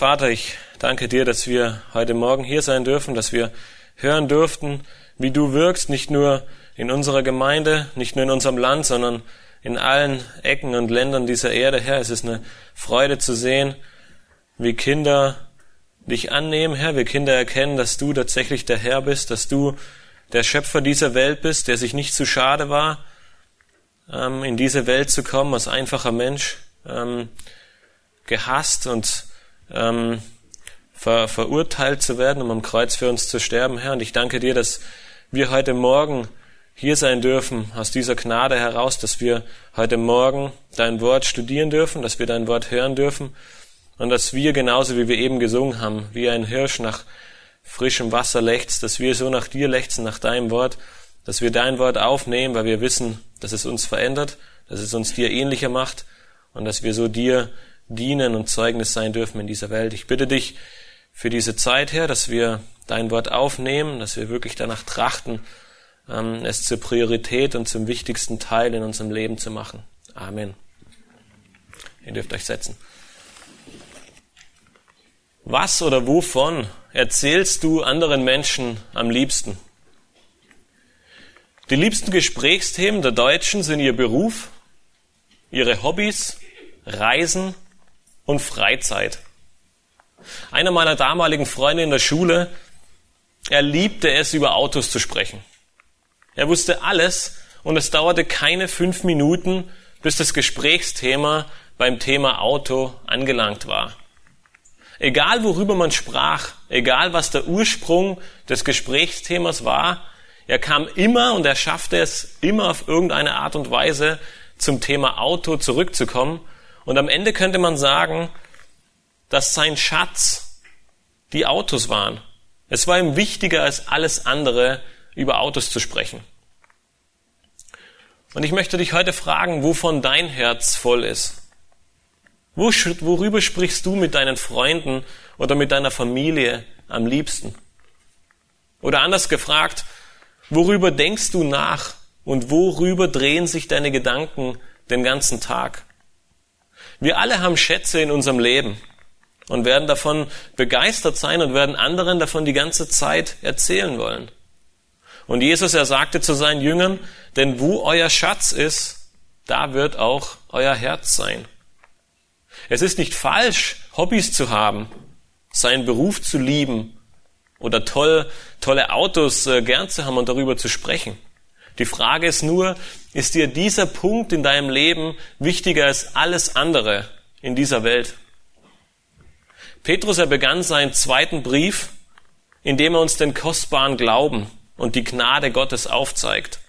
Vater, ich danke dir, dass wir heute Morgen hier sein dürfen, dass wir hören durften, wie du wirkst, nicht nur in unserer Gemeinde, nicht nur in unserem Land, sondern in allen Ecken und Ländern dieser Erde, Herr. Es ist eine Freude zu sehen, wie Kinder dich annehmen, Herr, wie Kinder erkennen, dass du tatsächlich der Herr bist, dass du der Schöpfer dieser Welt bist, der sich nicht zu schade war, ähm, in diese Welt zu kommen als einfacher Mensch, ähm, gehasst und ähm, ver, verurteilt zu werden, um am Kreuz für uns zu sterben, Herr. Und ich danke dir, dass wir heute Morgen hier sein dürfen, aus dieser Gnade heraus, dass wir heute Morgen dein Wort studieren dürfen, dass wir dein Wort hören dürfen und dass wir genauso wie wir eben gesungen haben, wie ein Hirsch nach frischem Wasser lechzt, dass wir so nach dir lechzen, nach deinem Wort, dass wir dein Wort aufnehmen, weil wir wissen, dass es uns verändert, dass es uns dir ähnlicher macht und dass wir so dir dienen und Zeugnis sein dürfen in dieser Welt. Ich bitte dich für diese Zeit, Herr, dass wir dein Wort aufnehmen, dass wir wirklich danach trachten, ähm, es zur Priorität und zum wichtigsten Teil in unserem Leben zu machen. Amen. Ihr dürft euch setzen. Was oder wovon erzählst du anderen Menschen am liebsten? Die liebsten Gesprächsthemen der Deutschen sind ihr Beruf, ihre Hobbys, Reisen und Freizeit. Einer meiner damaligen Freunde in der Schule, er liebte es, über Autos zu sprechen. Er wusste alles und es dauerte keine fünf Minuten, bis das Gesprächsthema beim Thema Auto angelangt war. Egal worüber man sprach, egal was der Ursprung des Gesprächsthemas war, er kam immer und er schaffte es immer auf irgendeine Art und Weise zum Thema Auto zurückzukommen und am Ende könnte man sagen, dass sein Schatz die Autos waren. Es war ihm wichtiger als alles andere, über Autos zu sprechen. Und ich möchte dich heute fragen, wovon dein Herz voll ist. Worüber sprichst du mit deinen Freunden oder mit deiner Familie am liebsten? Oder anders gefragt, worüber denkst du nach und worüber drehen sich deine Gedanken den ganzen Tag? Wir alle haben Schätze in unserem Leben und werden davon begeistert sein und werden anderen davon die ganze Zeit erzählen wollen. Und Jesus, er sagte zu seinen Jüngern, denn wo euer Schatz ist, da wird auch euer Herz sein. Es ist nicht falsch, Hobbys zu haben, seinen Beruf zu lieben oder toll, tolle Autos äh, gern zu haben und darüber zu sprechen. Die Frage ist nur, ist dir dieser Punkt in deinem Leben wichtiger als alles andere in dieser Welt? Petrus, er begann seinen zweiten Brief, indem er uns den kostbaren Glauben und die Gnade Gottes aufzeigt.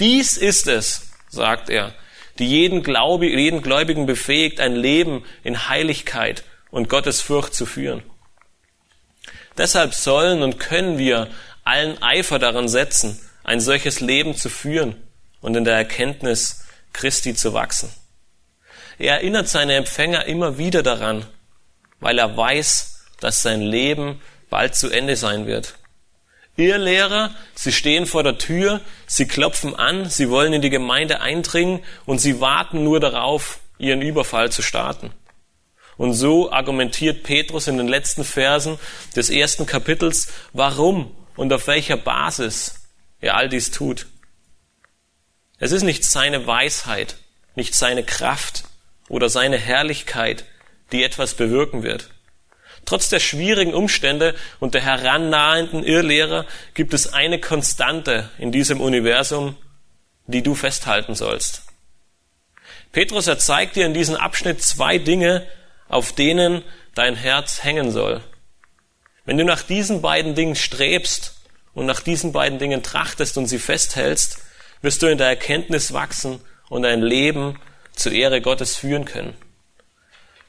Dies ist es, sagt er, die jeden, Glaube, jeden Gläubigen befähigt, ein Leben in Heiligkeit und Gottes Furcht zu führen. Deshalb sollen und können wir allen Eifer daran setzen, ein solches Leben zu führen und in der Erkenntnis Christi zu wachsen. Er erinnert seine Empfänger immer wieder daran, weil er weiß, dass sein Leben bald zu Ende sein wird. Ihr Lehrer, sie stehen vor der Tür, sie klopfen an, sie wollen in die Gemeinde eindringen und sie warten nur darauf, ihren Überfall zu starten. Und so argumentiert Petrus in den letzten Versen des ersten Kapitels, warum und auf welcher Basis er all dies tut. Es ist nicht seine Weisheit, nicht seine Kraft oder seine Herrlichkeit, die etwas bewirken wird. Trotz der schwierigen Umstände und der herannahenden Irrlehrer gibt es eine Konstante in diesem Universum, die du festhalten sollst. Petrus er zeigt dir in diesem Abschnitt zwei Dinge, auf denen dein Herz hängen soll. Wenn du nach diesen beiden Dingen strebst und nach diesen beiden Dingen trachtest und sie festhältst, wirst du in der Erkenntnis wachsen und dein Leben zur Ehre Gottes führen können.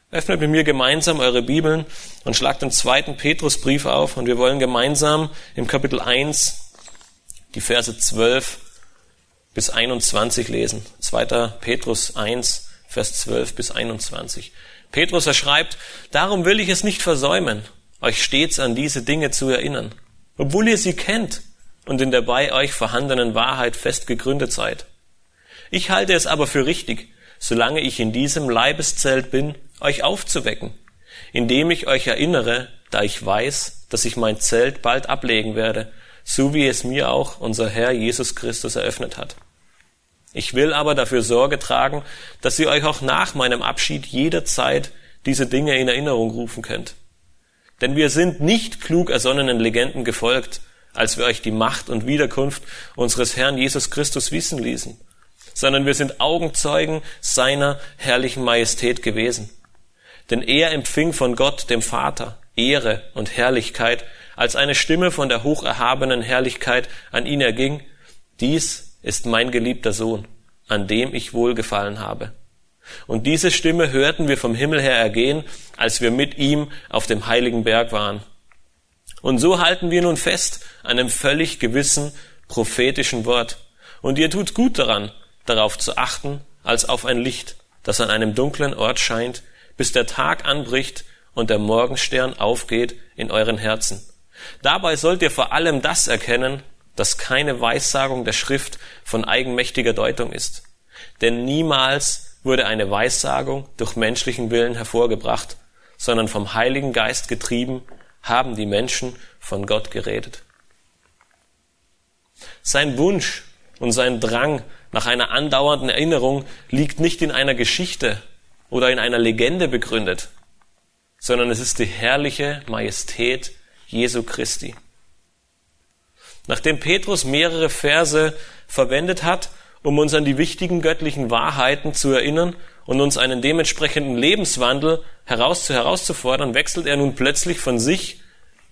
Öffnet mit mir gemeinsam eure Bibeln und schlagt den zweiten Petrusbrief auf und wir wollen gemeinsam im Kapitel 1 die Verse 12 bis 21 lesen. 2. Petrus 1, Vers 12 bis 21. Petrus er schreibt, darum will ich es nicht versäumen, euch stets an diese Dinge zu erinnern, obwohl ihr sie kennt und in der bei euch vorhandenen Wahrheit fest gegründet seid. Ich halte es aber für richtig, solange ich in diesem Leibeszelt bin, euch aufzuwecken, indem ich euch erinnere, da ich weiß, dass ich mein Zelt bald ablegen werde, so wie es mir auch unser Herr Jesus Christus eröffnet hat. Ich will aber dafür Sorge tragen, dass ihr euch auch nach meinem Abschied jederzeit diese Dinge in Erinnerung rufen könnt. Denn wir sind nicht klug ersonnenen Legenden gefolgt, als wir euch die Macht und Wiederkunft unseres Herrn Jesus Christus wissen ließen, sondern wir sind Augenzeugen seiner herrlichen Majestät gewesen. Denn er empfing von Gott, dem Vater, Ehre und Herrlichkeit, als eine Stimme von der hocherhabenen Herrlichkeit an ihn erging, dies ist mein geliebter Sohn, an dem ich wohlgefallen habe. Und diese Stimme hörten wir vom Himmel her ergehen, als wir mit ihm auf dem heiligen Berg waren. Und so halten wir nun fest an einem völlig gewissen prophetischen Wort. Und ihr tut gut daran, darauf zu achten, als auf ein Licht, das an einem dunklen Ort scheint, bis der Tag anbricht und der Morgenstern aufgeht in euren Herzen. Dabei sollt ihr vor allem das erkennen, dass keine Weissagung der Schrift von eigenmächtiger Deutung ist. Denn niemals wurde eine Weissagung durch menschlichen Willen hervorgebracht, sondern vom Heiligen Geist getrieben, haben die Menschen von Gott geredet. Sein Wunsch und sein Drang nach einer andauernden Erinnerung liegt nicht in einer Geschichte oder in einer Legende begründet, sondern es ist die herrliche Majestät Jesu Christi. Nachdem Petrus mehrere Verse verwendet hat, um uns an die wichtigen göttlichen Wahrheiten zu erinnern und uns einen dementsprechenden Lebenswandel heraus herauszufordern, wechselt er nun plötzlich von sich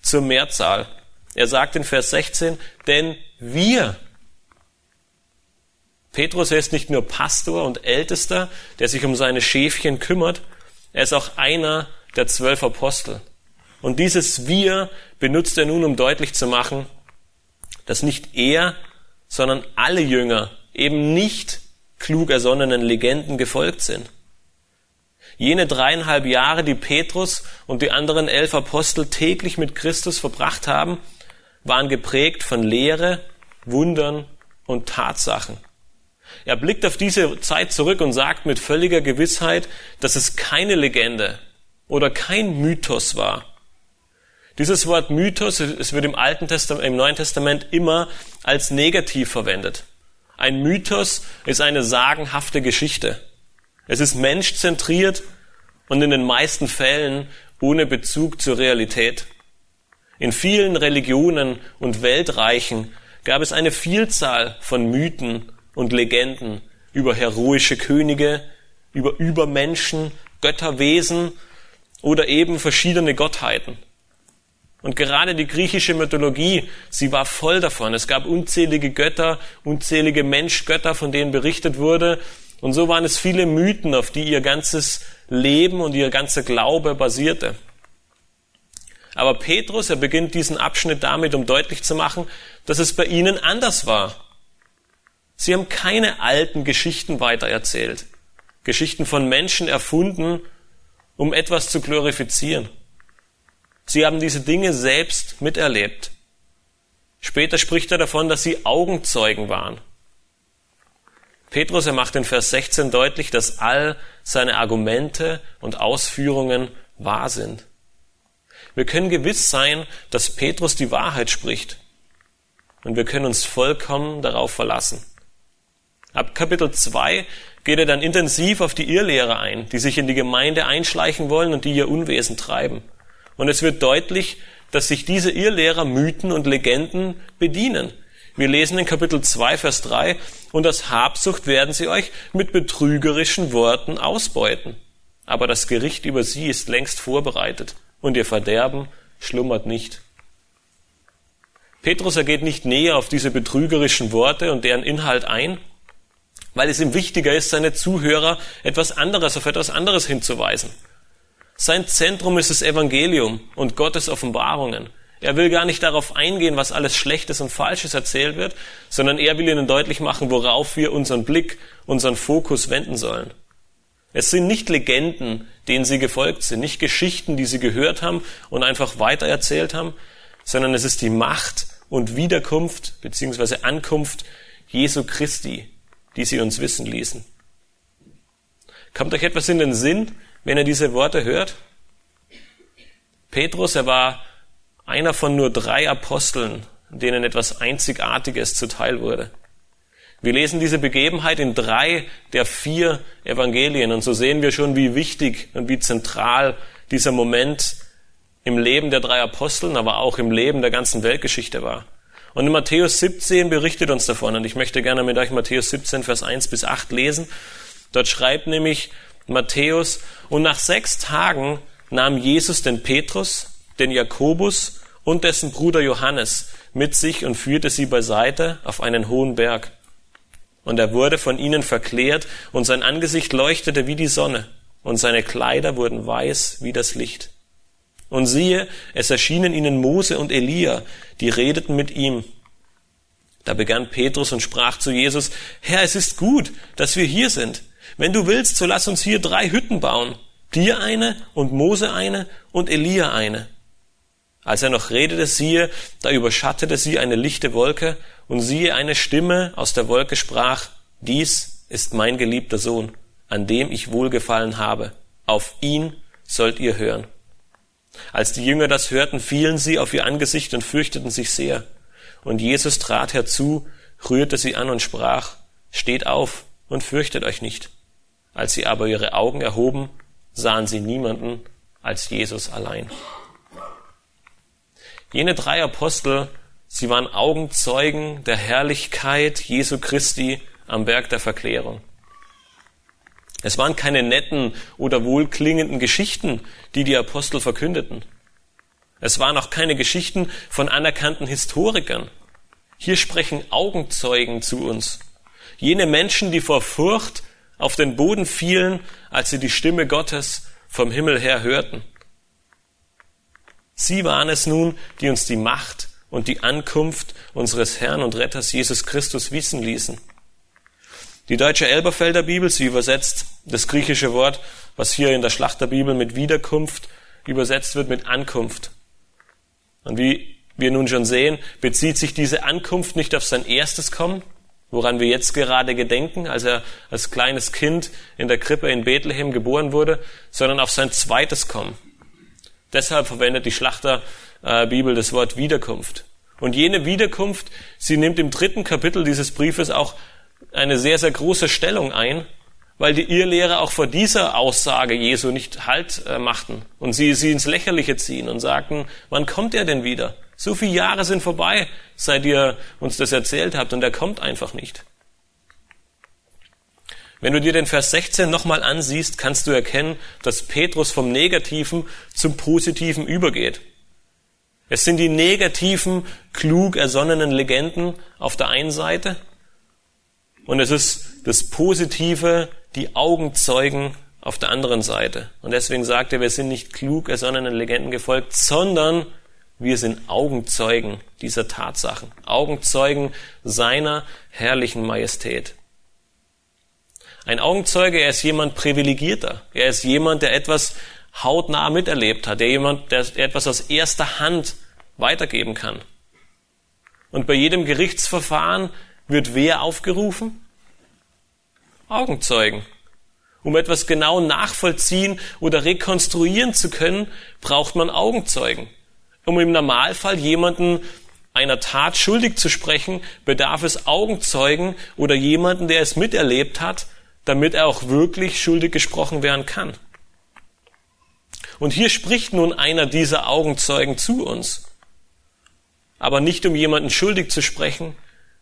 zur Mehrzahl. Er sagt in Vers 16, denn wir Petrus ist nicht nur Pastor und Ältester, der sich um seine Schäfchen kümmert, er ist auch einer der zwölf Apostel. Und dieses Wir benutzt er nun, um deutlich zu machen, dass nicht er, sondern alle Jünger eben nicht klug ersonnenen Legenden gefolgt sind. Jene dreieinhalb Jahre, die Petrus und die anderen elf Apostel täglich mit Christus verbracht haben, waren geprägt von Lehre, Wundern und Tatsachen. Er blickt auf diese Zeit zurück und sagt mit völliger Gewissheit, dass es keine Legende oder kein Mythos war. Dieses Wort Mythos, es wird im Alten Testament, im Neuen Testament immer als negativ verwendet. Ein Mythos ist eine sagenhafte Geschichte. Es ist menschzentriert und in den meisten Fällen ohne Bezug zur Realität. In vielen Religionen und Weltreichen gab es eine Vielzahl von Mythen und Legenden über heroische Könige, über Übermenschen, Götterwesen oder eben verschiedene Gottheiten. Und gerade die griechische Mythologie, sie war voll davon. Es gab unzählige Götter, unzählige Menschgötter, von denen berichtet wurde. Und so waren es viele Mythen, auf die ihr ganzes Leben und ihr ganzer Glaube basierte. Aber Petrus, er beginnt diesen Abschnitt damit, um deutlich zu machen, dass es bei ihnen anders war. Sie haben keine alten Geschichten weitererzählt. Geschichten von Menschen erfunden, um etwas zu glorifizieren. Sie haben diese Dinge selbst miterlebt. Später spricht er davon, dass sie Augenzeugen waren. Petrus, er macht in Vers 16 deutlich, dass all seine Argumente und Ausführungen wahr sind. Wir können gewiss sein, dass Petrus die Wahrheit spricht. Und wir können uns vollkommen darauf verlassen. Ab Kapitel 2 geht er dann intensiv auf die Irrlehrer ein, die sich in die Gemeinde einschleichen wollen und die ihr Unwesen treiben. Und es wird deutlich, dass sich diese Irrlehrer Mythen und Legenden bedienen. Wir lesen in Kapitel 2, Vers 3, und das Habsucht werden sie euch mit betrügerischen Worten ausbeuten. Aber das Gericht über sie ist längst vorbereitet und ihr Verderben schlummert nicht. Petrus ergeht nicht näher auf diese betrügerischen Worte und deren Inhalt ein, weil es ihm wichtiger ist, seine Zuhörer etwas anderes, auf etwas anderes hinzuweisen. Sein Zentrum ist das Evangelium und Gottes Offenbarungen. Er will gar nicht darauf eingehen, was alles Schlechtes und Falsches erzählt wird, sondern er will ihnen deutlich machen, worauf wir unseren Blick, unseren Fokus wenden sollen. Es sind nicht Legenden, denen sie gefolgt sind, nicht Geschichten, die sie gehört haben und einfach weitererzählt haben, sondern es ist die Macht und Wiederkunft bzw. Ankunft Jesu Christi, die sie uns wissen ließen. Kommt euch etwas in den Sinn, wenn ihr diese Worte hört? Petrus, er war einer von nur drei Aposteln, denen etwas Einzigartiges zuteil wurde. Wir lesen diese Begebenheit in drei der vier Evangelien und so sehen wir schon, wie wichtig und wie zentral dieser Moment im Leben der drei Aposteln, aber auch im Leben der ganzen Weltgeschichte war. Und in Matthäus 17 berichtet uns davon und ich möchte gerne mit euch Matthäus 17, Vers 1 bis 8 lesen. Dort schreibt nämlich Matthäus, und nach sechs Tagen nahm Jesus den Petrus, den Jakobus und dessen Bruder Johannes mit sich und führte sie beiseite auf einen hohen Berg. Und er wurde von ihnen verklärt, und sein Angesicht leuchtete wie die Sonne, und seine Kleider wurden weiß wie das Licht. Und siehe, es erschienen ihnen Mose und Elia, die redeten mit ihm. Da begann Petrus und sprach zu Jesus, Herr, es ist gut, dass wir hier sind. Wenn du willst, so lass uns hier drei Hütten bauen. Dir eine und Mose eine und Elia eine. Als er noch redete, siehe, da überschattete sie eine lichte Wolke, und siehe, eine Stimme aus der Wolke sprach, dies ist mein geliebter Sohn, an dem ich wohlgefallen habe. Auf ihn sollt ihr hören. Als die Jünger das hörten, fielen sie auf ihr Angesicht und fürchteten sich sehr. Und Jesus trat herzu, rührte sie an und sprach, Steht auf und fürchtet euch nicht. Als sie aber ihre Augen erhoben, sahen sie niemanden als Jesus allein. Jene drei Apostel, sie waren Augenzeugen der Herrlichkeit Jesu Christi am Berg der Verklärung. Es waren keine netten oder wohlklingenden Geschichten, die die Apostel verkündeten. Es waren auch keine Geschichten von anerkannten Historikern. Hier sprechen Augenzeugen zu uns. Jene Menschen, die vor Furcht auf den Boden fielen, als sie die Stimme Gottes vom Himmel her hörten. Sie waren es nun, die uns die Macht und die Ankunft unseres Herrn und Retters Jesus Christus wissen ließen. Die deutsche Elberfelder Bibel, sie übersetzt das griechische Wort, was hier in der Schlachterbibel mit Wiederkunft übersetzt wird, mit Ankunft. Und wie wir nun schon sehen, bezieht sich diese Ankunft nicht auf sein erstes Kommen, woran wir jetzt gerade gedenken, als er als kleines Kind in der Krippe in Bethlehem geboren wurde, sondern auf sein zweites Kommen. Deshalb verwendet die Schlachterbibel das Wort Wiederkunft. Und jene Wiederkunft, sie nimmt im dritten Kapitel dieses Briefes auch eine sehr, sehr große Stellung ein, weil die Irrlehrer auch vor dieser Aussage Jesu nicht Halt äh, machten und sie sie ins Lächerliche ziehen und sagten, wann kommt er denn wieder? So viele Jahre sind vorbei, seit ihr uns das erzählt habt und er kommt einfach nicht. Wenn du dir den Vers 16 nochmal ansiehst, kannst du erkennen, dass Petrus vom Negativen zum Positiven übergeht. Es sind die negativen, klug ersonnenen Legenden auf der einen Seite und es ist das Positive, die Augenzeugen auf der anderen Seite. Und deswegen sagt er, wir sind nicht klug ersonnenen Legenden gefolgt, sondern wir sind Augenzeugen dieser Tatsachen, Augenzeugen seiner herrlichen Majestät. Ein Augenzeuge, er ist jemand privilegierter. Er ist jemand, der etwas hautnah miterlebt hat, der jemand, der etwas aus erster Hand weitergeben kann. Und bei jedem Gerichtsverfahren wird wer aufgerufen? Augenzeugen. Um etwas genau nachvollziehen oder rekonstruieren zu können, braucht man Augenzeugen. Um im Normalfall jemanden einer Tat schuldig zu sprechen, bedarf es Augenzeugen oder jemanden, der es miterlebt hat, damit er auch wirklich schuldig gesprochen werden kann. Und hier spricht nun einer dieser Augenzeugen zu uns. Aber nicht um jemanden schuldig zu sprechen,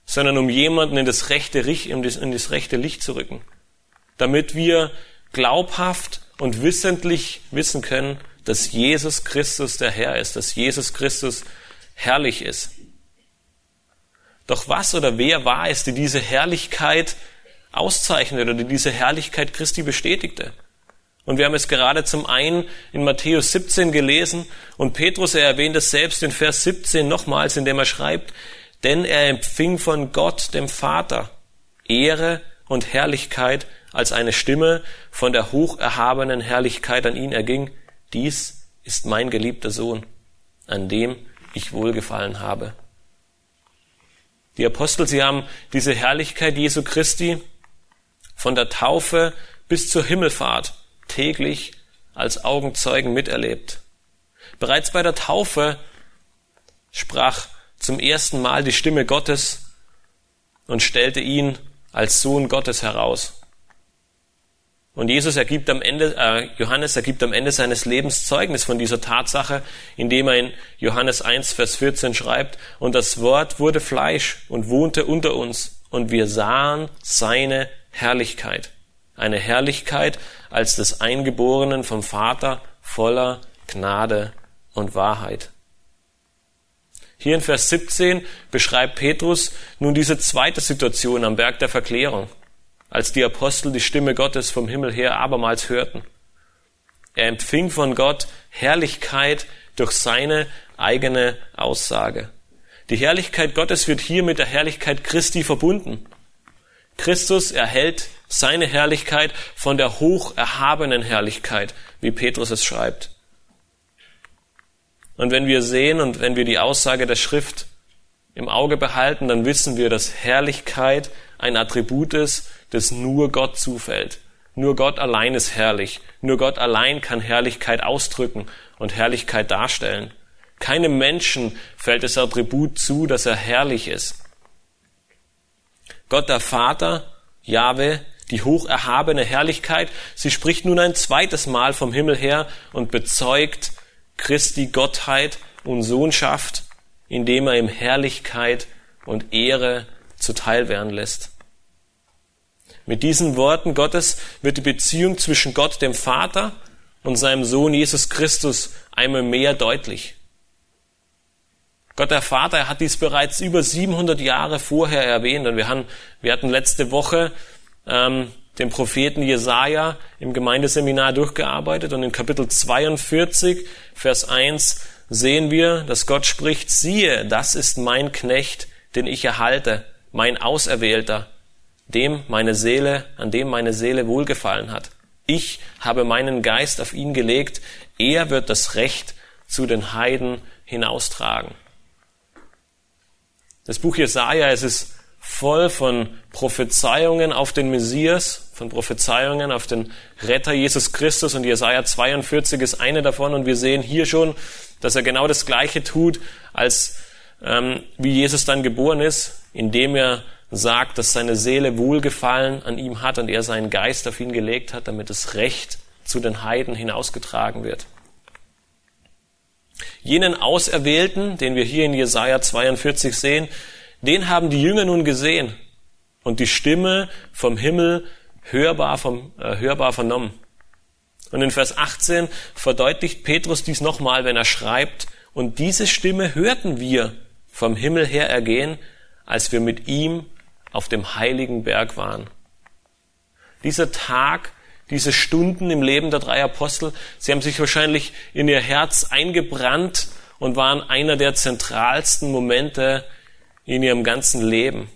sondern um jemanden in das rechte, in das, rechte Licht zu rücken. Damit wir glaubhaft und wissentlich wissen können, dass Jesus Christus der Herr ist, dass Jesus Christus herrlich ist. Doch was oder wer war es, die diese Herrlichkeit auszeichnete oder die diese Herrlichkeit Christi bestätigte? Und wir haben es gerade zum einen in Matthäus 17 gelesen und Petrus, er erwähnt es selbst in Vers 17 nochmals, indem er schreibt, denn er empfing von Gott, dem Vater, Ehre und Herrlichkeit, als eine Stimme von der hocherhabenen Herrlichkeit an ihn erging. Dies ist mein geliebter Sohn, an dem ich wohlgefallen habe. Die Apostel, sie haben diese Herrlichkeit Jesu Christi von der Taufe bis zur Himmelfahrt täglich als Augenzeugen miterlebt. Bereits bei der Taufe sprach zum ersten Mal die Stimme Gottes und stellte ihn als Sohn Gottes heraus. Und Jesus ergibt am Ende, äh, Johannes ergibt am Ende seines Lebens Zeugnis von dieser Tatsache, indem er in Johannes 1, Vers 14 schreibt, und das Wort wurde Fleisch und wohnte unter uns, und wir sahen seine Herrlichkeit. Eine Herrlichkeit als des Eingeborenen vom Vater voller Gnade und Wahrheit. Hier in Vers 17 beschreibt Petrus nun diese zweite Situation am Berg der Verklärung als die Apostel die Stimme Gottes vom Himmel her abermals hörten. Er empfing von Gott Herrlichkeit durch seine eigene Aussage. Die Herrlichkeit Gottes wird hier mit der Herrlichkeit Christi verbunden. Christus erhält seine Herrlichkeit von der hoch erhabenen Herrlichkeit, wie Petrus es schreibt. Und wenn wir sehen und wenn wir die Aussage der Schrift im Auge behalten, dann wissen wir, dass Herrlichkeit ein Attribut ist, das nur Gott zufällt. Nur Gott allein ist herrlich. Nur Gott allein kann Herrlichkeit ausdrücken und Herrlichkeit darstellen. Keinem Menschen fällt das Attribut zu, dass er herrlich ist. Gott der Vater, Jahwe, die hoch erhabene Herrlichkeit, sie spricht nun ein zweites Mal vom Himmel her und bezeugt Christi Gottheit und Sohnschaft, indem er ihm Herrlichkeit und Ehre zuteil werden lässt. Mit diesen Worten Gottes wird die Beziehung zwischen Gott, dem Vater, und seinem Sohn Jesus Christus einmal mehr deutlich. Gott der Vater er hat dies bereits über 700 Jahre vorher erwähnt und wir, haben, wir hatten letzte Woche ähm, den Propheten Jesaja im Gemeindeseminar durchgearbeitet und in Kapitel 42, Vers 1 sehen wir, dass Gott spricht, siehe, das ist mein Knecht, den ich erhalte, mein Auserwählter, dem meine Seele, an dem meine Seele wohlgefallen hat. Ich habe meinen Geist auf ihn gelegt, er wird das Recht zu den Heiden hinaustragen. Das Buch Jesaja, es ist voll von Prophezeiungen auf den Messias, von Prophezeiungen auf den Retter Jesus Christus. Und Jesaja 42 ist eine davon. Und wir sehen hier schon, dass er genau das Gleiche tut, als ähm, wie Jesus dann geboren ist, indem er sagt, dass seine Seele Wohlgefallen an ihm hat und er seinen Geist auf ihn gelegt hat, damit das Recht zu den Heiden hinausgetragen wird. Jenen Auserwählten, den wir hier in Jesaja 42 sehen, den haben die Jünger nun gesehen. Und die Stimme vom Himmel hörbar, vom, äh, hörbar vernommen. Und in Vers 18 verdeutlicht Petrus dies nochmal, wenn er schreibt, und diese Stimme hörten wir vom Himmel her ergehen, als wir mit ihm auf dem heiligen Berg waren. Dieser Tag, diese Stunden im Leben der drei Apostel, sie haben sich wahrscheinlich in ihr Herz eingebrannt und waren einer der zentralsten Momente in ihrem ganzen Leben.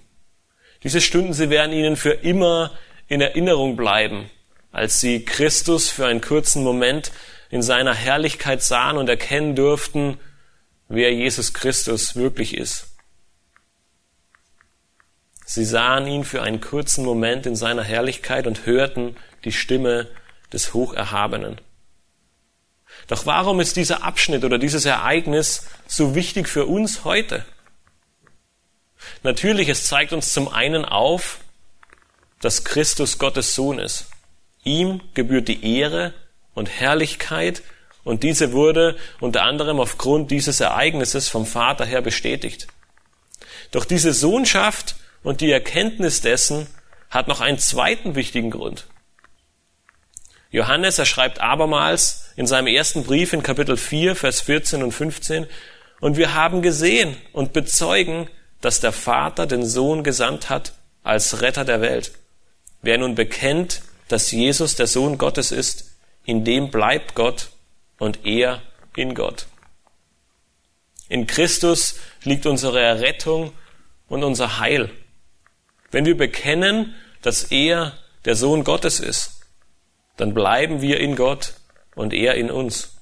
Diese Stunden, sie werden ihnen für immer in Erinnerung bleiben, als sie Christus für einen kurzen Moment in seiner Herrlichkeit sahen und erkennen durften, wer Jesus Christus wirklich ist. Sie sahen ihn für einen kurzen Moment in seiner Herrlichkeit und hörten die Stimme des Hocherhabenen. Doch warum ist dieser Abschnitt oder dieses Ereignis so wichtig für uns heute? Natürlich, es zeigt uns zum einen auf, dass Christus Gottes Sohn ist. Ihm gebührt die Ehre und Herrlichkeit Und diese wurde unter anderem aufgrund dieses Ereignisses vom Vater her bestätigt. Doch diese Sohnschaft und die Erkenntnis dessen hat noch einen zweiten wichtigen Grund. Johannes, er schreibt abermals in seinem ersten Brief in Kapitel 4, Vers 14 und 15, und wir haben gesehen und bezeugen, dass der Vater den Sohn gesandt hat als Retter der Welt. Wer nun bekennt, dass Jesus der Sohn Gottes ist, in dem bleibt Gott und er in Gott. In Christus liegt unsere Errettung und unser Heil. Wenn wir bekennen, dass er der Sohn Gottes ist, dann bleiben wir in Gott und er in uns.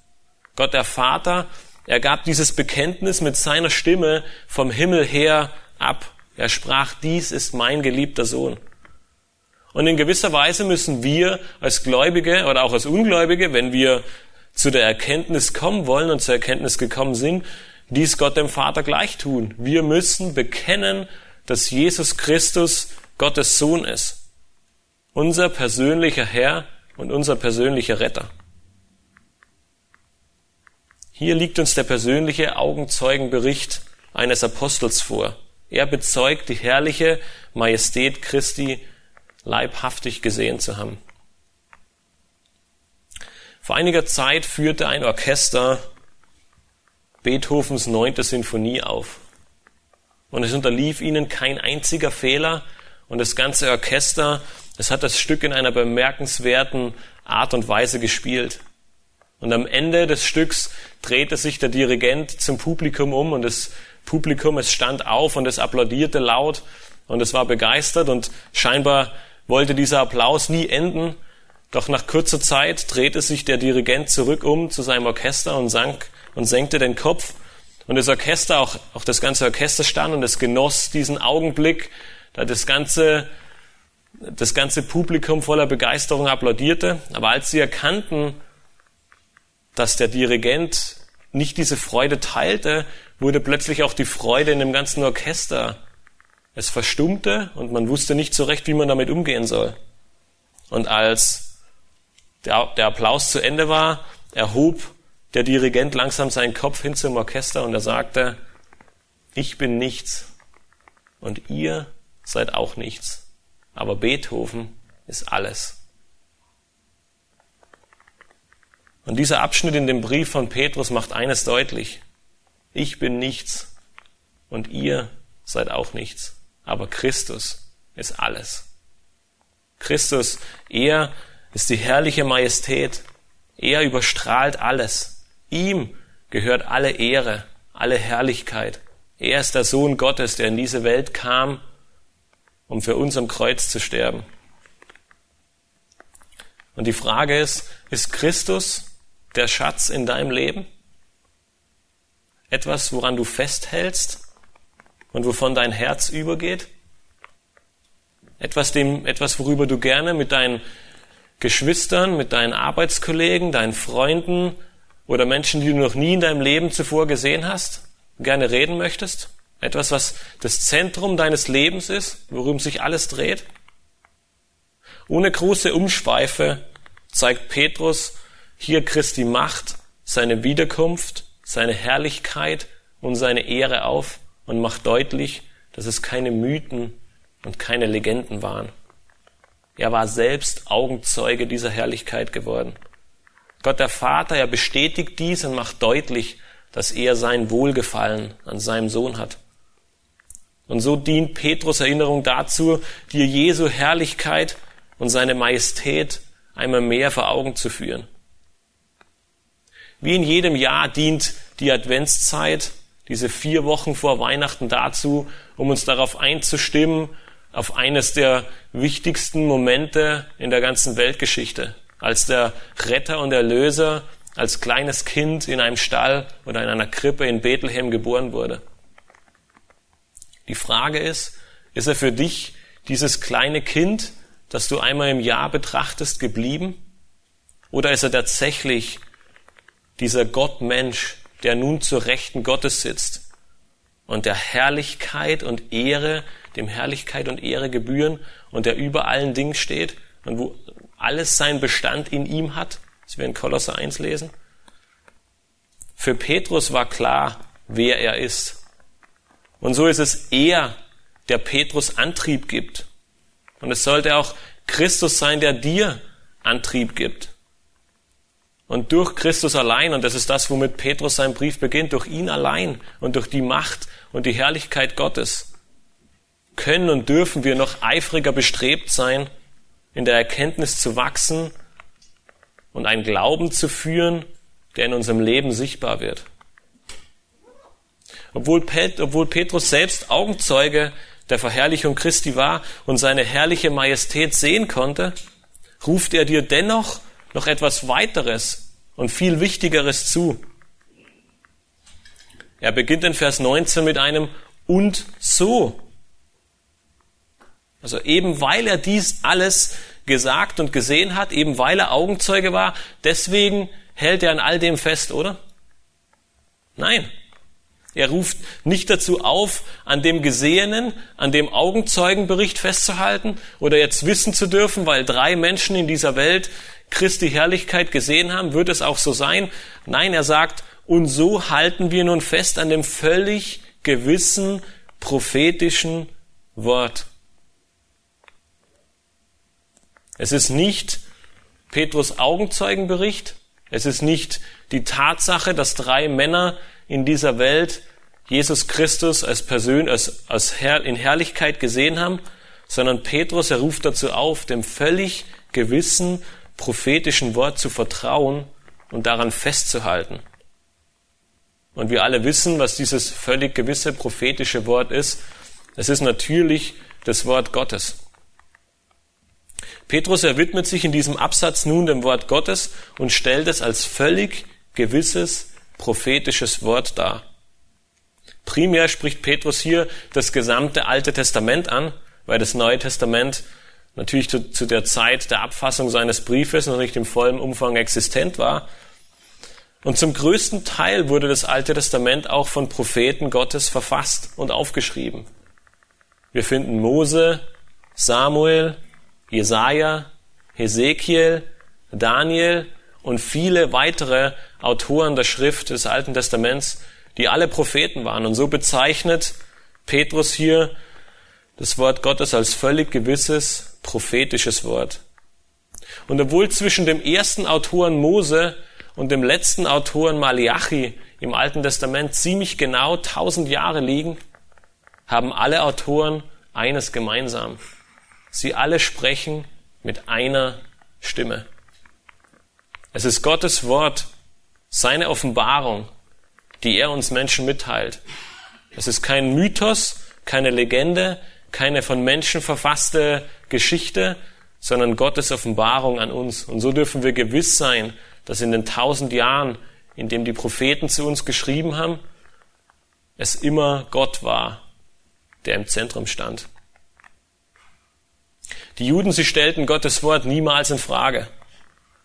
Gott der Vater, er gab dieses Bekenntnis mit seiner Stimme vom Himmel her ab. Er sprach, dies ist mein geliebter Sohn. Und in gewisser Weise müssen wir als Gläubige oder auch als Ungläubige, wenn wir zu der Erkenntnis kommen wollen und zur Erkenntnis gekommen sind, dies Gott dem Vater gleich tun. Wir müssen bekennen, dass Jesus Christus Gottes Sohn ist. Unser persönlicher Herr und unser persönlicher Retter. Hier liegt uns der persönliche Augenzeugenbericht eines Apostels vor. Er bezeugt die herrliche Majestät Christi leibhaftig gesehen zu haben. Vor einiger Zeit führte ein Orchester Beethovens neunte Sinfonie auf. Und es unterlief ihnen kein einziger Fehler. Und das ganze Orchester, es hat das Stück in einer bemerkenswerten Art und Weise gespielt. Und am Ende des Stücks drehte sich der Dirigent zum Publikum um und das Publikum, es stand auf und es applaudierte laut und es war begeistert und scheinbar wollte dieser Applaus nie enden. Doch nach kurzer Zeit drehte sich der Dirigent zurück um zu seinem Orchester und sank und senkte den Kopf. Und das Orchester, auch, auch das ganze Orchester stand und es genoss diesen Augenblick, da das ganze, das ganze Publikum voller Begeisterung applaudierte. Aber als sie erkannten, dass der Dirigent nicht diese Freude teilte, wurde plötzlich auch die Freude in dem ganzen Orchester. Es verstummte und man wusste nicht so recht, wie man damit umgehen soll. Und als der, Applaus zu Ende war, erhob der Dirigent langsam seinen Kopf hin zum Orchester und er sagte, ich bin nichts und ihr seid auch nichts, aber Beethoven ist alles. Und dieser Abschnitt in dem Brief von Petrus macht eines deutlich. Ich bin nichts und ihr seid auch nichts, aber Christus ist alles. Christus, er ist die herrliche Majestät, er überstrahlt alles. Ihm gehört alle Ehre, alle Herrlichkeit. Er ist der Sohn Gottes, der in diese Welt kam, um für uns am Kreuz zu sterben. Und die Frage ist, ist Christus der Schatz in deinem Leben? Etwas, woran du festhältst und wovon dein Herz übergeht? Etwas, dem, etwas, worüber du gerne mit deinen Geschwistern, mit deinen Arbeitskollegen, deinen Freunden oder Menschen, die du noch nie in deinem Leben zuvor gesehen hast, gerne reden möchtest? Etwas, was das Zentrum deines Lebens ist, worum sich alles dreht? Ohne große Umschweife zeigt Petrus hier Christi Macht, seine Wiederkunft, seine Herrlichkeit und seine Ehre auf und macht deutlich, dass es keine Mythen und keine Legenden waren. Er war selbst Augenzeuge dieser Herrlichkeit geworden. Gott der Vater, er bestätigt dies und macht deutlich, dass er sein Wohlgefallen an seinem Sohn hat. Und so dient Petrus Erinnerung dazu, dir Jesu Herrlichkeit und seine Majestät einmal mehr vor Augen zu führen. Wie in jedem Jahr dient die Adventszeit, diese vier Wochen vor Weihnachten dazu, um uns darauf einzustimmen, auf eines der wichtigsten Momente in der ganzen Weltgeschichte, als der Retter und Erlöser als kleines Kind in einem Stall oder in einer Krippe in Bethlehem geboren wurde. Die Frage ist, ist er für dich dieses kleine Kind, das du einmal im Jahr betrachtest, geblieben? Oder ist er tatsächlich dieser Gottmensch, der nun zur Rechten Gottes sitzt und der Herrlichkeit und Ehre, dem Herrlichkeit und Ehre gebühren und der über allen Dingen steht und wo alles seinen Bestand in ihm hat, das wir in Kolosser 1 lesen? Für Petrus war klar, wer er ist. Und so ist es er, der Petrus Antrieb gibt. Und es sollte auch Christus sein, der dir Antrieb gibt. Und durch Christus allein, und das ist das, womit Petrus seinen Brief beginnt, durch ihn allein und durch die Macht und die Herrlichkeit Gottes, können und dürfen wir noch eifriger bestrebt sein, in der Erkenntnis zu wachsen und einen Glauben zu führen, der in unserem Leben sichtbar wird. Obwohl, Pet, obwohl Petrus selbst Augenzeuge der Verherrlichung Christi war und seine herrliche Majestät sehen konnte, ruft er dir dennoch noch etwas weiteres und viel Wichtigeres zu. Er beginnt in Vers 19 mit einem und so. Also eben weil er dies alles gesagt und gesehen hat, eben weil er Augenzeuge war, deswegen hält er an all dem fest, oder? Nein. Er ruft nicht dazu auf, an dem Gesehenen, an dem Augenzeugenbericht festzuhalten oder jetzt wissen zu dürfen, weil drei Menschen in dieser Welt Christi Herrlichkeit gesehen haben, wird es auch so sein. Nein, er sagt, und so halten wir nun fest an dem völlig gewissen prophetischen Wort. Es ist nicht Petrus Augenzeugenbericht, es ist nicht die Tatsache, dass drei Männer in dieser Welt Jesus Christus als Person, als, als Herr, in Herrlichkeit gesehen haben, sondern Petrus, er ruft dazu auf, dem völlig gewissen prophetischen Wort zu vertrauen und daran festzuhalten. Und wir alle wissen, was dieses völlig gewisse prophetische Wort ist. Es ist natürlich das Wort Gottes. Petrus, er widmet sich in diesem Absatz nun dem Wort Gottes und stellt es als völlig gewisses prophetisches Wort dar. Primär spricht Petrus hier das gesamte Alte Testament an, weil das Neue Testament natürlich zu, zu der Zeit der Abfassung seines Briefes noch nicht im vollen Umfang existent war. Und zum größten Teil wurde das Alte Testament auch von Propheten Gottes verfasst und aufgeschrieben. Wir finden Mose, Samuel, Jesaja, Hesekiel, Daniel und viele weitere Autoren der Schrift des Alten Testaments, die alle Propheten waren. Und so bezeichnet Petrus hier das Wort Gottes als völlig gewisses prophetisches Wort. Und obwohl zwischen dem ersten Autoren Mose und dem letzten Autoren Malachi im Alten Testament ziemlich genau tausend Jahre liegen, haben alle Autoren eines gemeinsam. Sie alle sprechen mit einer Stimme. Es ist Gottes Wort, seine Offenbarung, die er uns Menschen mitteilt. Es ist kein Mythos, keine Legende, keine von Menschen verfasste Geschichte, sondern Gottes Offenbarung an uns. Und so dürfen wir gewiss sein, dass in den tausend Jahren, in dem die Propheten zu uns geschrieben haben, es immer Gott war, der im Zentrum stand. Die Juden, sie stellten Gottes Wort niemals in Frage.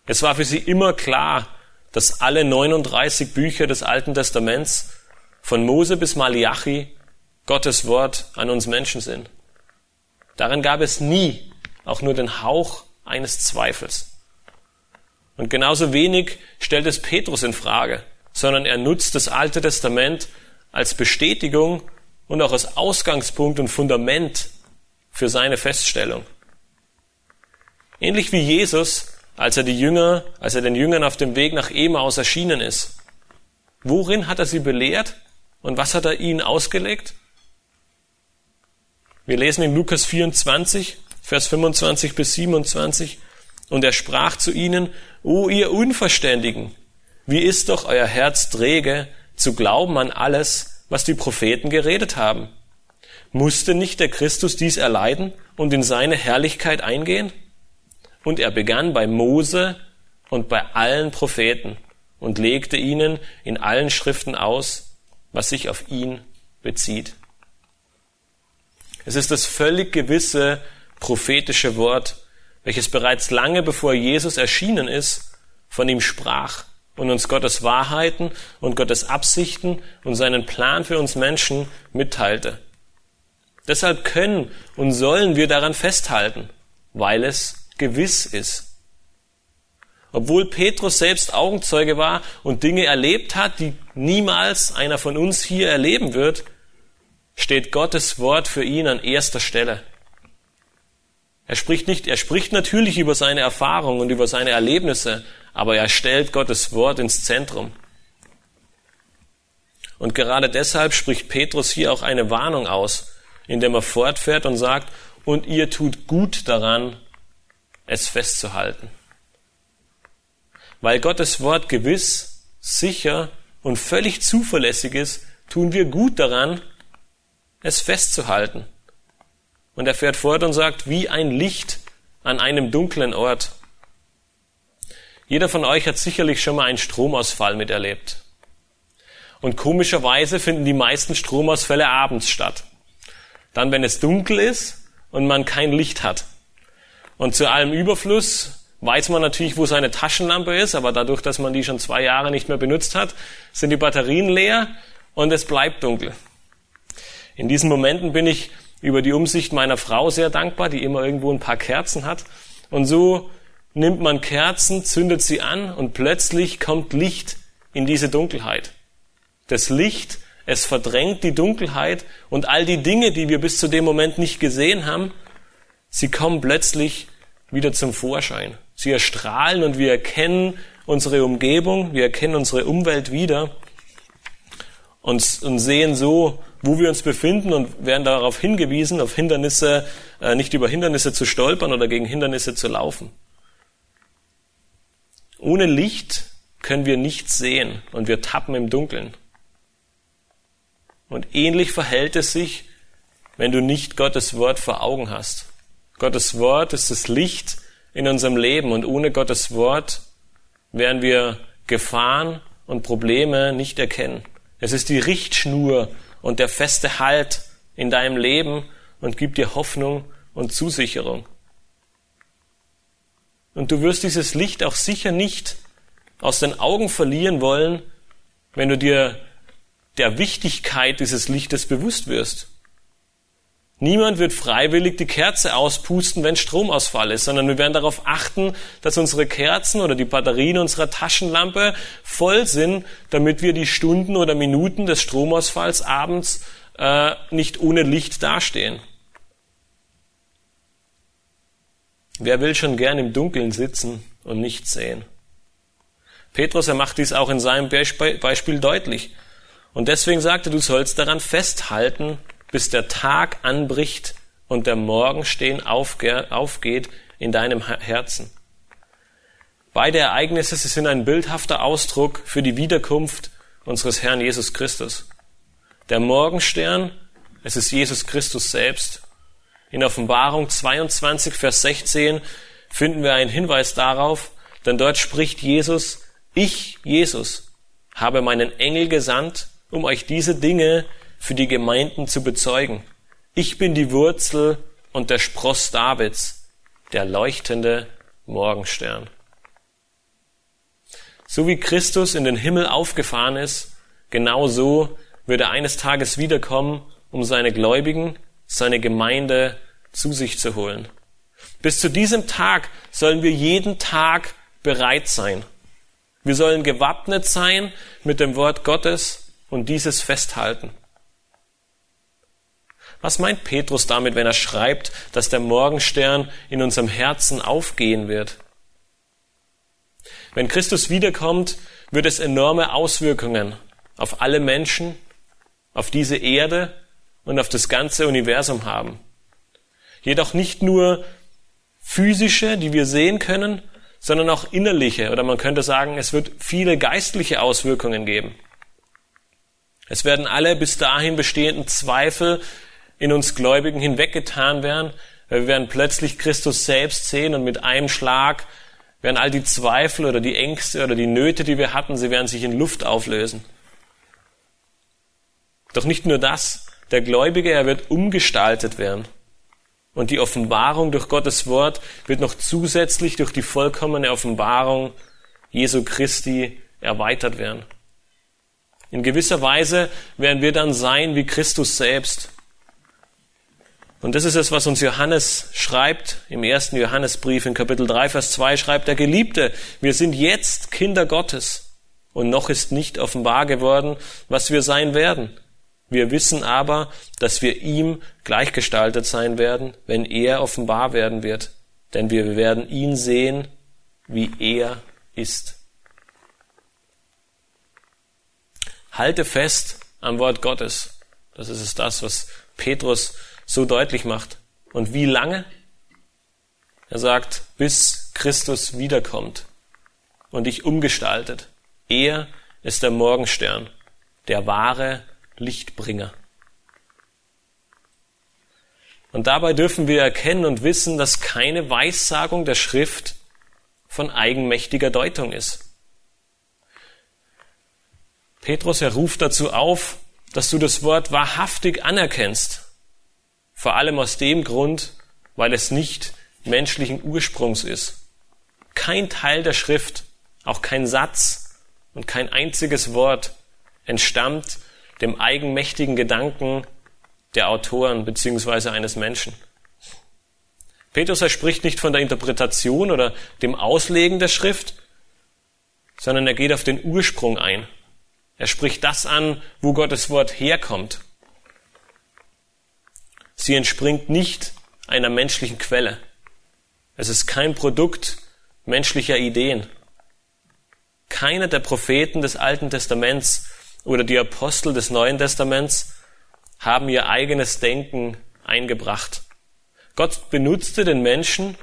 Es war für sie immer klar, dass alle 39 Bücher des Alten Testaments von Mose bis Malachi Gottes Wort an uns Menschen sind. Darin gab es nie auch nur den Hauch eines Zweifels. Und genauso wenig stellt es Petrus in Frage, sondern er nutzt das Alte Testament als Bestätigung und auch als Ausgangspunkt und Fundament für seine Feststellung. Ähnlich wie Jesus, als er die Jünger, als er den Jüngern auf dem Weg nach Emaus erschienen ist. Worin hat er sie belehrt und was hat er ihnen ausgelegt? Wir lesen in Lukas 24, Vers 25 bis 27, und er sprach zu ihnen, O ihr Unverständigen, wie ist doch euer Herz träge, zu glauben an alles, was die Propheten geredet haben? Musste nicht der Christus dies erleiden und in seine Herrlichkeit eingehen? Und er begann bei Mose und bei allen Propheten und legte ihnen in allen Schriften aus, was sich auf ihn bezieht. Es ist das völlig gewisse prophetische Wort, welches bereits lange bevor Jesus erschienen ist, von ihm sprach und uns Gottes Wahrheiten und Gottes Absichten und seinen Plan für uns Menschen mitteilte. Deshalb können und sollen wir daran festhalten, weil es gewiss ist. Obwohl Petrus selbst Augenzeuge war und Dinge erlebt hat, die niemals einer von uns hier erleben wird, steht Gottes Wort für ihn an erster Stelle. Er spricht nicht, er spricht natürlich über seine Erfahrungen und über seine Erlebnisse, aber er stellt Gottes Wort ins Zentrum. Und gerade deshalb spricht Petrus hier auch eine Warnung aus, indem er fortfährt und sagt, und ihr tut gut daran, es festzuhalten. Weil Gottes Wort gewiss, sicher und völlig zuverlässig ist, tun wir gut daran, es festzuhalten. Und er fährt fort und sagt, wie ein Licht an einem dunklen Ort. Jeder von euch hat sicherlich schon mal einen Stromausfall miterlebt. Und komischerweise finden die meisten Stromausfälle abends statt. Dann, wenn es dunkel ist und man kein Licht hat. Und zu allem Überfluss weiß man natürlich, wo seine Taschenlampe ist, aber dadurch, dass man die schon zwei Jahre nicht mehr benutzt hat, sind die Batterien leer und es bleibt dunkel. In diesen Momenten bin ich über die Umsicht meiner Frau sehr dankbar, die immer irgendwo ein paar Kerzen hat. Und so nimmt man Kerzen, zündet sie an und plötzlich kommt Licht in diese Dunkelheit. Das Licht, es verdrängt die Dunkelheit und all die Dinge, die wir bis zu dem Moment nicht gesehen haben, sie kommen plötzlich wieder zum Vorschein. Sie erstrahlen und wir erkennen unsere Umgebung, wir erkennen unsere Umwelt wieder und, und sehen so, wo wir uns befinden und werden darauf hingewiesen, auf Hindernisse, äh, nicht über Hindernisse zu stolpern oder gegen Hindernisse zu laufen. Ohne Licht können wir nichts sehen und wir tappen im Dunkeln. Und ähnlich verhält es sich, wenn du nicht Gottes Wort vor Augen hast. Gottes Wort ist das Licht in unserem Leben und ohne Gottes Wort werden wir Gefahren und Probleme nicht erkennen. Es ist die Richtschnur und der feste Halt in deinem Leben und gibt dir Hoffnung und Zusicherung. Und du wirst dieses Licht auch sicher nicht aus den Augen verlieren wollen, wenn du dir der Wichtigkeit dieses Lichtes bewusst wirst. Niemand wird freiwillig die Kerze auspusten, wenn Stromausfall ist, sondern wir werden darauf achten, dass unsere Kerzen oder die Batterien unserer Taschenlampe voll sind, damit wir die Stunden oder Minuten des Stromausfalls abends äh, nicht ohne Licht dastehen. Wer will schon gern im Dunkeln sitzen und nichts sehen? Petrus, er macht dies auch in seinem Beispiel deutlich. Und deswegen sagte, du sollst daran festhalten, bis der Tag anbricht und der Morgenstehen aufgeht in deinem Herzen. Beide Ereignisse sind ein bildhafter Ausdruck für die Wiederkunft unseres Herrn Jesus Christus. Der Morgenstern, es ist Jesus Christus selbst. In Offenbarung 22, Vers 16 finden wir einen Hinweis darauf, denn dort spricht Jesus, ich, Jesus, habe meinen Engel gesandt, um euch diese Dinge für die Gemeinden zu bezeugen. Ich bin die Wurzel und der Spross Davids, der leuchtende Morgenstern. So wie Christus in den Himmel aufgefahren ist, genau so wird er eines Tages wiederkommen, um seine Gläubigen, seine Gemeinde zu sich zu holen. Bis zu diesem Tag sollen wir jeden Tag bereit sein. Wir sollen gewappnet sein mit dem Wort Gottes und dieses festhalten. Was meint Petrus damit, wenn er schreibt, dass der Morgenstern in unserem Herzen aufgehen wird? Wenn Christus wiederkommt, wird es enorme Auswirkungen auf alle Menschen, auf diese Erde und auf das ganze Universum haben. Jedoch nicht nur physische, die wir sehen können, sondern auch innerliche oder man könnte sagen, es wird viele geistliche Auswirkungen geben. Es werden alle bis dahin bestehenden Zweifel in uns Gläubigen hinweggetan werden, weil wir werden plötzlich Christus selbst sehen und mit einem Schlag werden all die Zweifel oder die Ängste oder die Nöte, die wir hatten, sie werden sich in Luft auflösen. Doch nicht nur das, der Gläubige, er wird umgestaltet werden. Und die Offenbarung durch Gottes Wort wird noch zusätzlich durch die vollkommene Offenbarung Jesu Christi erweitert werden. In gewisser Weise werden wir dann sein wie Christus selbst. Und das ist es, was uns Johannes schreibt im ersten Johannesbrief in Kapitel 3, Vers 2 schreibt der Geliebte, wir sind jetzt Kinder Gottes und noch ist nicht offenbar geworden, was wir sein werden. Wir wissen aber, dass wir ihm gleichgestaltet sein werden, wenn er offenbar werden wird. Denn wir werden ihn sehen, wie er ist. Halte fest am Wort Gottes. Das ist es das, was Petrus so deutlich macht. Und wie lange? Er sagt, bis Christus wiederkommt und dich umgestaltet. Er ist der Morgenstern, der wahre Lichtbringer. Und dabei dürfen wir erkennen und wissen, dass keine Weissagung der Schrift von eigenmächtiger Deutung ist. Petrus, er ruft dazu auf, dass du das Wort wahrhaftig anerkennst. Vor allem aus dem Grund, weil es nicht menschlichen Ursprungs ist. Kein Teil der Schrift, auch kein Satz und kein einziges Wort entstammt dem eigenmächtigen Gedanken der Autoren beziehungsweise eines Menschen. Petrus er spricht nicht von der Interpretation oder dem Auslegen der Schrift, sondern er geht auf den Ursprung ein. Er spricht das an, wo Gottes Wort herkommt. Sie entspringt nicht einer menschlichen Quelle. Es ist kein Produkt menschlicher Ideen. Keiner der Propheten des Alten Testaments oder die Apostel des Neuen Testaments haben ihr eigenes Denken eingebracht. Gott benutzte den Menschen,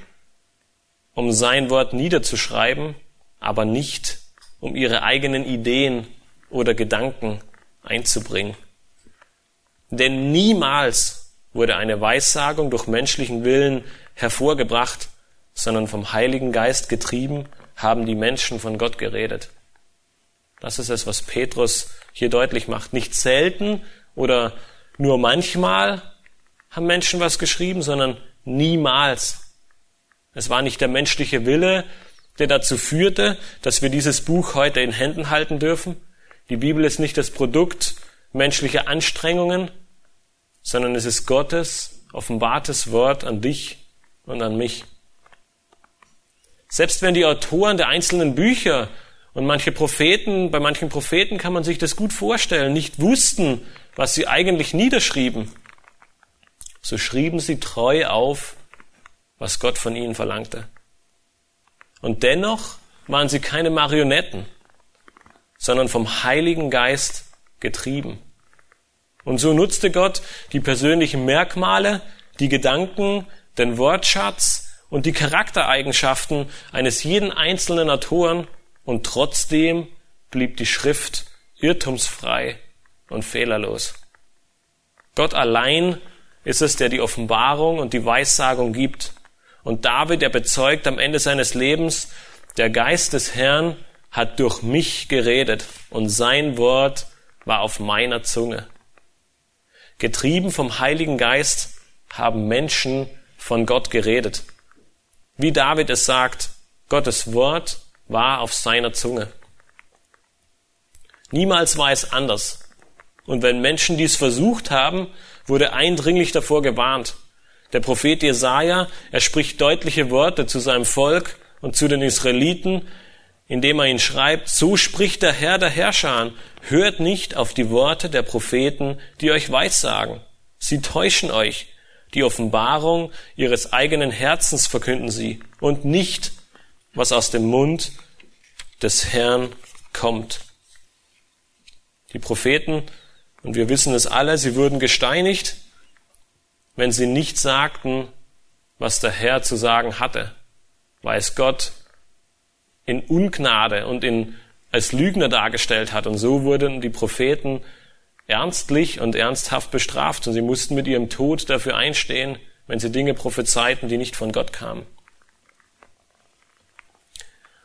um sein Wort niederzuschreiben, aber nicht, um ihre eigenen Ideen oder Gedanken einzubringen. Denn niemals wurde eine Weissagung durch menschlichen Willen hervorgebracht, sondern vom Heiligen Geist getrieben, haben die Menschen von Gott geredet. Das ist es, was Petrus hier deutlich macht. Nicht selten oder nur manchmal haben Menschen was geschrieben, sondern niemals. Es war nicht der menschliche Wille, der dazu führte, dass wir dieses Buch heute in Händen halten dürfen. Die Bibel ist nicht das Produkt menschlicher Anstrengungen, sondern es ist Gottes offenbartes Wort an dich und an mich. Selbst wenn die Autoren der einzelnen Bücher und manche Propheten, bei manchen Propheten kann man sich das gut vorstellen, nicht wussten, was sie eigentlich niederschrieben, so schrieben sie treu auf, was Gott von ihnen verlangte. Und dennoch waren sie keine Marionetten, sondern vom Heiligen Geist getrieben. Und so nutzte Gott die persönlichen Merkmale, die Gedanken, den Wortschatz und die Charaktereigenschaften eines jeden einzelnen Autoren und trotzdem blieb die Schrift irrtumsfrei und fehlerlos. Gott allein ist es, der die Offenbarung und die Weissagung gibt. Und David, der bezeugt am Ende seines Lebens, der Geist des Herrn hat durch mich geredet und sein Wort war auf meiner Zunge. Getrieben vom Heiligen Geist haben Menschen von Gott geredet. Wie David es sagt, Gottes Wort war auf seiner Zunge. Niemals war es anders. Und wenn Menschen dies versucht haben, wurde eindringlich davor gewarnt. Der Prophet Jesaja, er spricht deutliche Worte zu seinem Volk und zu den Israeliten, indem er ihn schreibt, so spricht der Herr der Herrscher, hört nicht auf die Worte der Propheten, die euch weissagen. Sie täuschen euch. Die Offenbarung ihres eigenen Herzens verkünden sie und nicht, was aus dem Mund des Herrn kommt. Die Propheten, und wir wissen es alle, sie wurden gesteinigt, wenn sie nicht sagten, was der Herr zu sagen hatte, weil es Gott in Ungnade und in, als Lügner dargestellt hat. Und so wurden die Propheten ernstlich und ernsthaft bestraft und sie mussten mit ihrem Tod dafür einstehen, wenn sie Dinge prophezeiten, die nicht von Gott kamen.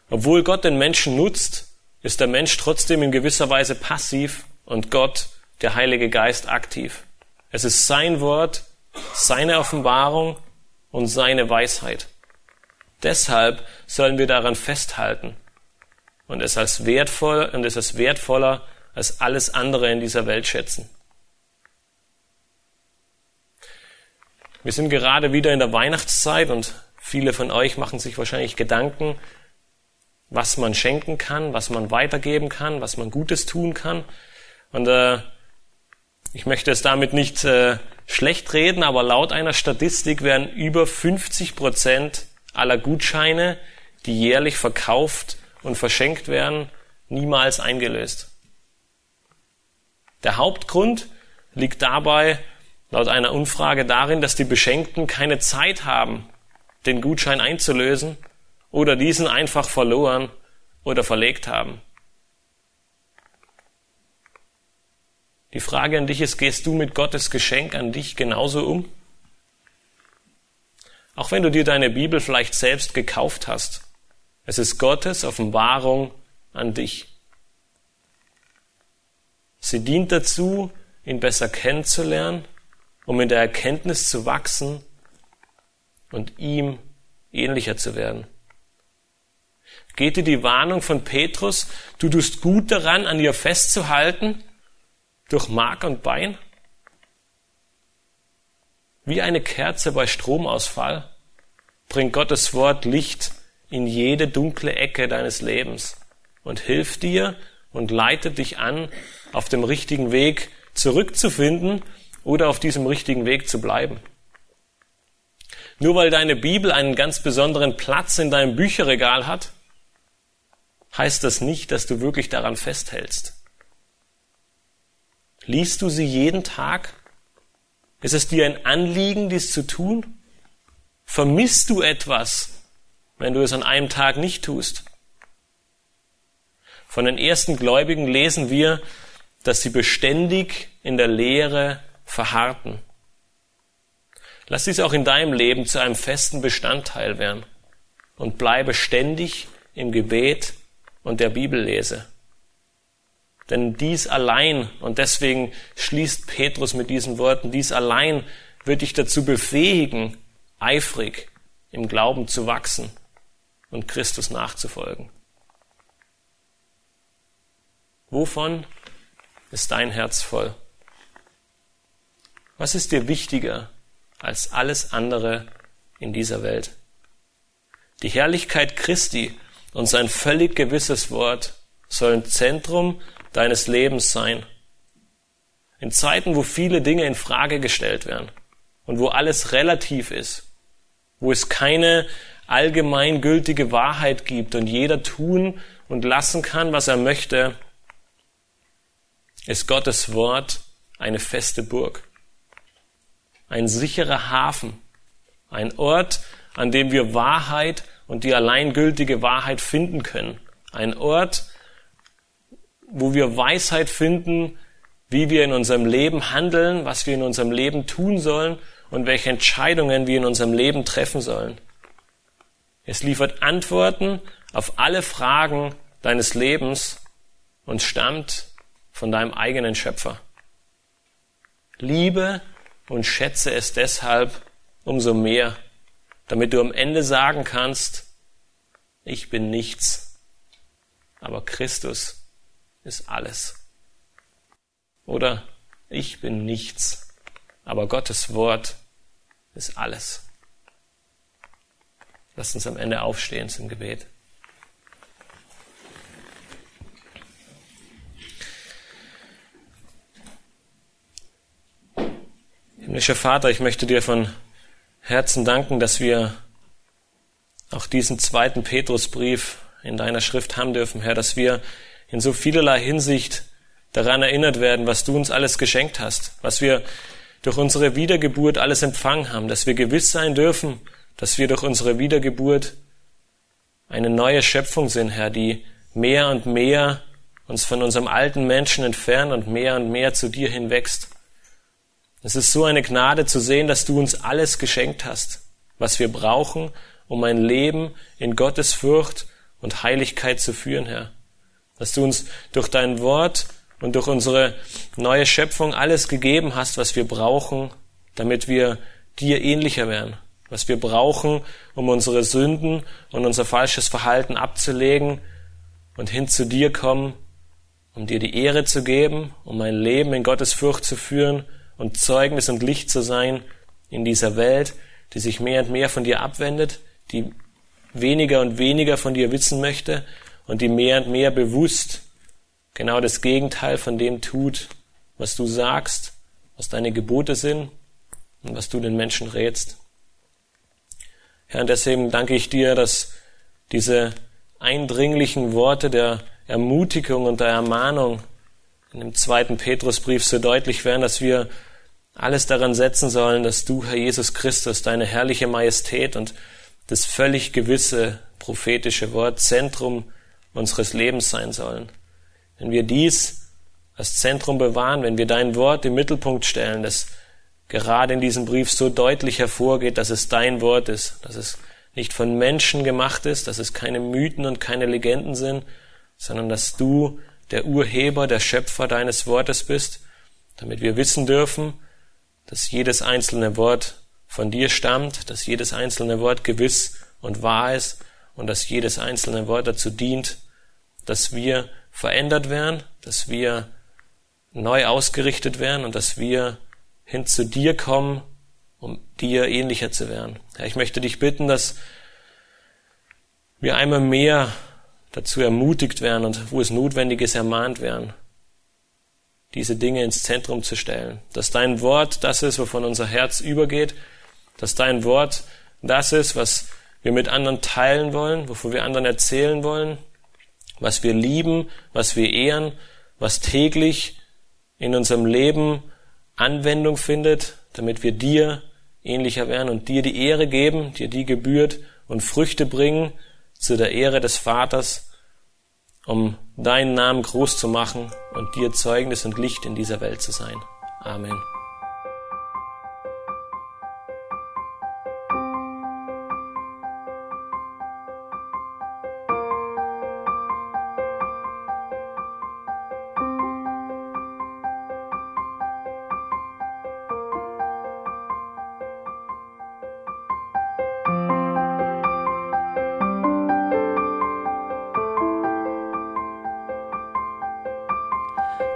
Obwohl Gott den Menschen nutzt, ist der Mensch trotzdem in gewisser Weise passiv und Gott, der Heilige Geist, aktiv. Es ist sein Wort, seine Offenbarung und seine Weisheit. Deshalb sollen wir daran festhalten und es als wertvoll und es ist wertvoller als alles andere in dieser Welt schätzen. Wir sind gerade wieder in der Weihnachtszeit und viele von euch machen sich wahrscheinlich Gedanken, was man schenken kann, was man weitergeben kann, was man Gutes tun kann. Und äh, ich möchte es damit nicht äh, schlecht reden, aber laut einer Statistik werden über 50 Prozent aller Gutscheine, die jährlich verkauft und verschenkt werden, niemals eingelöst. Der Hauptgrund liegt dabei laut einer Umfrage darin, dass die Beschenkten keine Zeit haben, den Gutschein einzulösen oder diesen einfach verloren oder verlegt haben. Die Frage an dich ist, gehst du mit Gottes Geschenk an dich genauso um? Auch wenn du dir deine Bibel vielleicht selbst gekauft hast, es ist Gottes Offenbarung an dich. Sie dient dazu, ihn besser kennenzulernen, um in der Erkenntnis zu wachsen und ihm ähnlicher zu werden. Geht dir die Warnung von Petrus, du tust gut daran, an ihr festzuhalten, durch Mark und Bein? Wie eine Kerze bei Stromausfall bringt Gottes Wort Licht in jede dunkle Ecke deines Lebens und hilft dir und leitet dich an, auf dem richtigen Weg zurückzufinden oder auf diesem richtigen Weg zu bleiben. Nur weil deine Bibel einen ganz besonderen Platz in deinem Bücherregal hat, heißt das nicht, dass du wirklich daran festhältst. Liest du sie jeden Tag? Ist es dir ein Anliegen, dies zu tun? Vermisst du etwas, wenn du es an einem Tag nicht tust? Von den ersten Gläubigen lesen wir, dass sie beständig in der Lehre verharrten. Lass dies auch in deinem Leben zu einem festen Bestandteil werden und bleibe ständig im Gebet und der Bibellese. Denn dies allein, und deswegen schließt Petrus mit diesen Worten, dies allein wird dich dazu befähigen, eifrig im Glauben zu wachsen und Christus nachzufolgen. Wovon ist dein Herz voll? Was ist dir wichtiger als alles andere in dieser Welt? Die Herrlichkeit Christi und sein völlig gewisses Wort sollen Zentrum deines Lebens sein. In Zeiten, wo viele Dinge in Frage gestellt werden und wo alles relativ ist, wo es keine allgemeingültige Wahrheit gibt und jeder tun und lassen kann, was er möchte, ist Gottes Wort eine feste Burg, ein sicherer Hafen, ein Ort, an dem wir Wahrheit und die alleingültige Wahrheit finden können. Ein Ort, wo wir Weisheit finden, wie wir in unserem Leben handeln, was wir in unserem Leben tun sollen und welche Entscheidungen wir in unserem Leben treffen sollen. Es liefert Antworten auf alle Fragen deines Lebens und stammt von deinem eigenen Schöpfer. Liebe und schätze es deshalb umso mehr, damit du am Ende sagen kannst, ich bin nichts, aber Christus ist alles. Oder ich bin nichts, aber Gottes Wort ist alles. Lass uns am Ende aufstehen zum Gebet. Himmlischer Vater, ich möchte dir von Herzen danken, dass wir auch diesen zweiten Petrusbrief in deiner Schrift haben dürfen, Herr, dass wir in so vielerlei Hinsicht daran erinnert werden, was du uns alles geschenkt hast, was wir durch unsere Wiedergeburt alles empfangen haben, dass wir gewiss sein dürfen, dass wir durch unsere Wiedergeburt eine neue Schöpfung sind, Herr, die mehr und mehr uns von unserem alten Menschen entfernt und mehr und mehr zu dir hinwächst. Es ist so eine Gnade zu sehen, dass du uns alles geschenkt hast, was wir brauchen, um ein Leben in Gottes Furcht und Heiligkeit zu führen, Herr. Dass du uns durch dein Wort und durch unsere neue Schöpfung alles gegeben hast, was wir brauchen, damit wir dir ähnlicher werden. Was wir brauchen, um unsere Sünden und unser falsches Verhalten abzulegen und hin zu dir kommen, um dir die Ehre zu geben, um ein Leben in Gottes Furcht zu führen und Zeugnis und Licht zu sein in dieser Welt, die sich mehr und mehr von dir abwendet, die weniger und weniger von dir wissen möchte und die mehr und mehr bewusst genau das Gegenteil von dem tut, was du sagst, was deine Gebote sind und was du den Menschen rätst. Herr, und deswegen danke ich dir, dass diese eindringlichen Worte der Ermutigung und der Ermahnung in dem zweiten Petrusbrief so deutlich werden, dass wir alles daran setzen sollen, dass du, Herr Jesus Christus, deine herrliche Majestät und das völlig gewisse prophetische Wort Zentrum unseres Lebens sein sollen. Wenn wir dies als Zentrum bewahren, wenn wir dein Wort im Mittelpunkt stellen, das gerade in diesem Brief so deutlich hervorgeht, dass es dein Wort ist, dass es nicht von Menschen gemacht ist, dass es keine Mythen und keine Legenden sind, sondern dass du der Urheber, der Schöpfer deines Wortes bist, damit wir wissen dürfen, dass jedes einzelne Wort von dir stammt, dass jedes einzelne Wort gewiss und wahr ist und dass jedes einzelne Wort dazu dient, dass wir verändert werden, dass wir neu ausgerichtet werden und dass wir hin zu dir kommen, um dir ähnlicher zu werden. Ja, ich möchte dich bitten, dass wir einmal mehr dazu ermutigt werden und wo es notwendig ist, ermahnt werden, diese Dinge ins Zentrum zu stellen. Dass dein Wort das ist, wovon unser Herz übergeht, dass dein Wort das ist, was wir mit anderen teilen wollen, wovon wir anderen erzählen wollen, was wir lieben, was wir ehren, was täglich in unserem Leben Anwendung findet, damit wir dir ähnlicher werden und dir die Ehre geben, dir die gebührt und Früchte bringen zu der Ehre des Vaters, um deinen Namen groß zu machen und dir Zeugnis und Licht in dieser Welt zu sein. Amen.